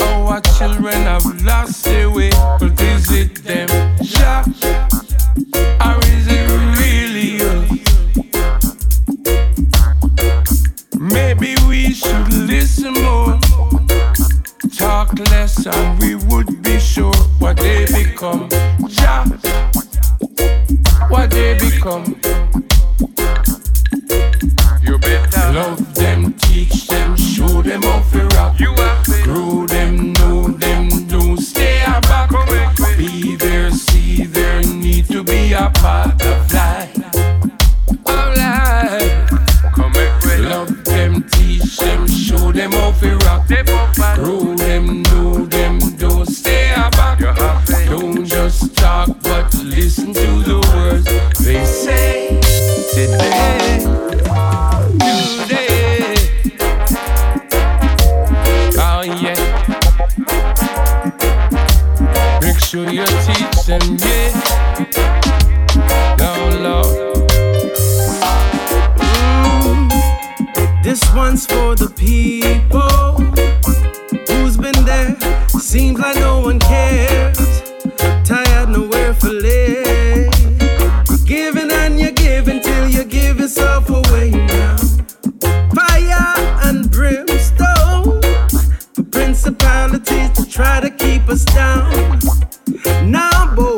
Our children have lost their way, but it them? Yeah. Or is it really you? Maybe we should listen more, talk less, and we would be sure what they become. Yeah. What they become. You better love them them, how to rock. You have to grow them, know them, one's for the people who's been there. Seems like no one cares. Tired, nowhere for live. Giving and you're giving till you give yourself away now. Fire and brimstone for principalities to try to keep us down. Now, boy,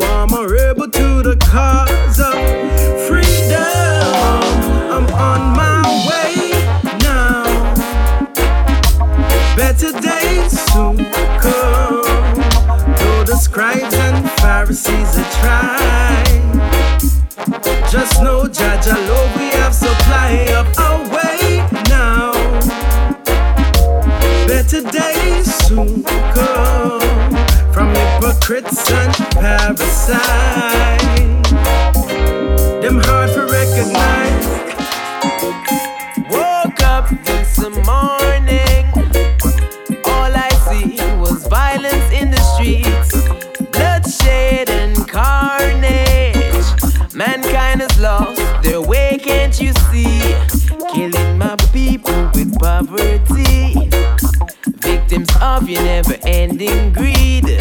soon come. Though the scribes and Pharisees are trying. Just know, Jah Jah, Lord, we have supply of our way now. Better days soon come from hypocrites and parasites. Them hard to recognize. Woke up this morning. Streets, bloodshed and carnage. Mankind has lost their way, can't you see? Killing my people with poverty. Victims of your never ending greed.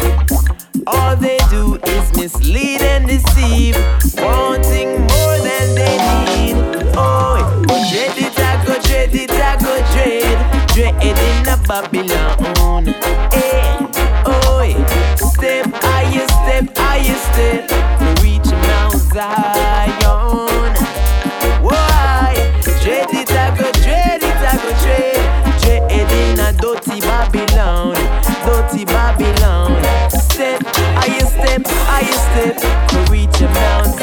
All they do is mislead and deceive, wanting more than they need. Oh, go dread it, I go dread it, I go dread. Dread in a Babylon. Zion. Why? Dread it, I go dread it, I go dread. Dread in a dirty Babylon. Dirty Babylon. Step, higher step, higher step. To reach a Mount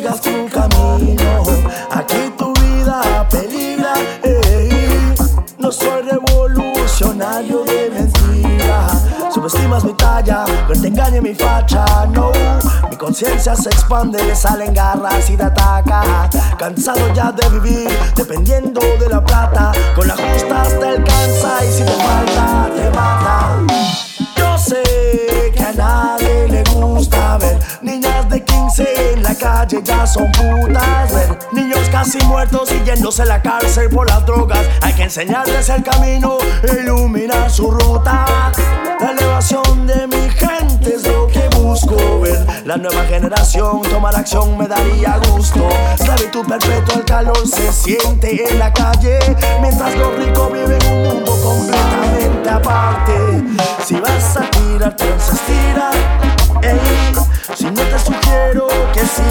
sigas tu camino, aquí tu vida peligra. No soy revolucionario de mentira. Subestimas mi talla, que te engañe mi facha, no. Mi conciencia se expande, le salen garras y te ataca. Cansado ya de vivir, dependiendo de la plata. Con la justa te alcanza y si te falta, te mata. Yo sé que a 15 en la calle ya son putas. niños casi muertos y yéndose a la cárcel por las drogas. Hay que enseñarles el camino, iluminar su ruta. La elevación de mi gente es lo que busco ver. La nueva generación tomar acción me daría gusto. Esclavitud perpetua, el calor se siente en la calle. Mientras los ricos viven un mundo completamente aparte. Si vas a tirar, entonces tira. Si no te sugiero que sigas